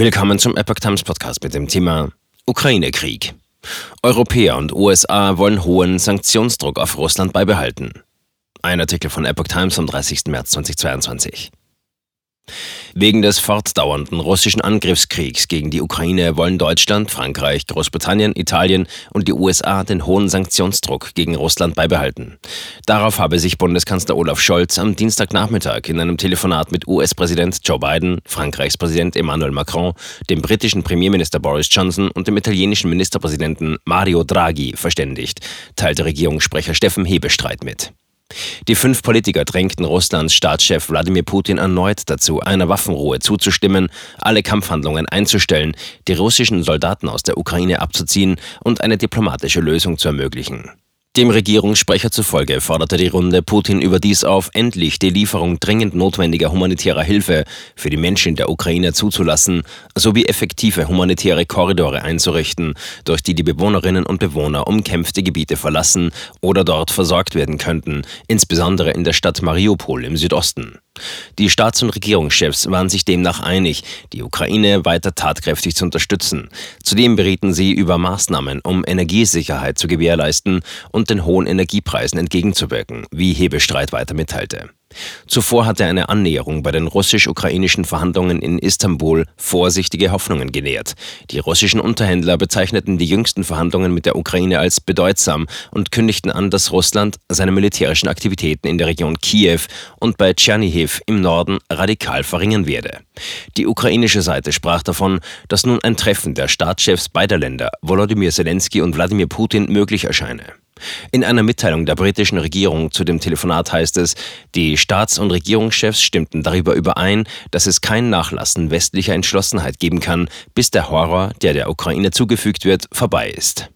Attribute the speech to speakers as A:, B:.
A: Willkommen zum Epoch Times Podcast mit dem Thema Ukraine-Krieg. Europäer und USA wollen hohen Sanktionsdruck auf Russland beibehalten. Ein Artikel von Epoch Times vom 30. März 2022. Wegen des fortdauernden russischen Angriffskriegs gegen die Ukraine wollen Deutschland, Frankreich, Großbritannien, Italien und die USA den hohen Sanktionsdruck gegen Russland beibehalten. Darauf habe sich Bundeskanzler Olaf Scholz am Dienstagnachmittag in einem Telefonat mit US-Präsident Joe Biden, Frankreichs Präsident Emmanuel Macron, dem britischen Premierminister Boris Johnson und dem italienischen Ministerpräsidenten Mario Draghi verständigt, teilte Regierungssprecher Steffen Hebestreit mit. Die fünf Politiker drängten Russlands Staatschef Wladimir Putin erneut dazu, einer Waffenruhe zuzustimmen, alle Kampfhandlungen einzustellen, die russischen Soldaten aus der Ukraine abzuziehen und eine diplomatische Lösung zu ermöglichen. Dem Regierungssprecher zufolge forderte die Runde Putin überdies auf, endlich die Lieferung dringend notwendiger humanitärer Hilfe für die Menschen in der Ukraine zuzulassen, sowie effektive humanitäre Korridore einzurichten, durch die die Bewohnerinnen und Bewohner umkämpfte Gebiete verlassen oder dort versorgt werden könnten, insbesondere in der Stadt Mariupol im Südosten. Die Staats- und Regierungschefs waren sich demnach einig, die Ukraine weiter tatkräftig zu unterstützen. Zudem berieten sie über Maßnahmen, um Energiesicherheit zu gewährleisten und den hohen Energiepreisen entgegenzuwirken, wie Hebestreit weiter mitteilte. Zuvor hatte eine Annäherung bei den russisch-ukrainischen Verhandlungen in Istanbul vorsichtige Hoffnungen genährt. Die russischen Unterhändler bezeichneten die jüngsten Verhandlungen mit der Ukraine als bedeutsam und kündigten an, dass Russland seine militärischen Aktivitäten in der Region Kiew und bei Tschernihiv im Norden radikal verringern werde. Die ukrainische Seite sprach davon, dass nun ein Treffen der Staatschefs beider Länder, Volodymyr Zelensky und Wladimir Putin, möglich erscheine. In einer Mitteilung der britischen Regierung zu dem Telefonat heißt es, die Staats- und Regierungschefs stimmten darüber überein, dass es kein Nachlassen westlicher Entschlossenheit geben kann, bis der Horror, der der Ukraine zugefügt wird, vorbei ist.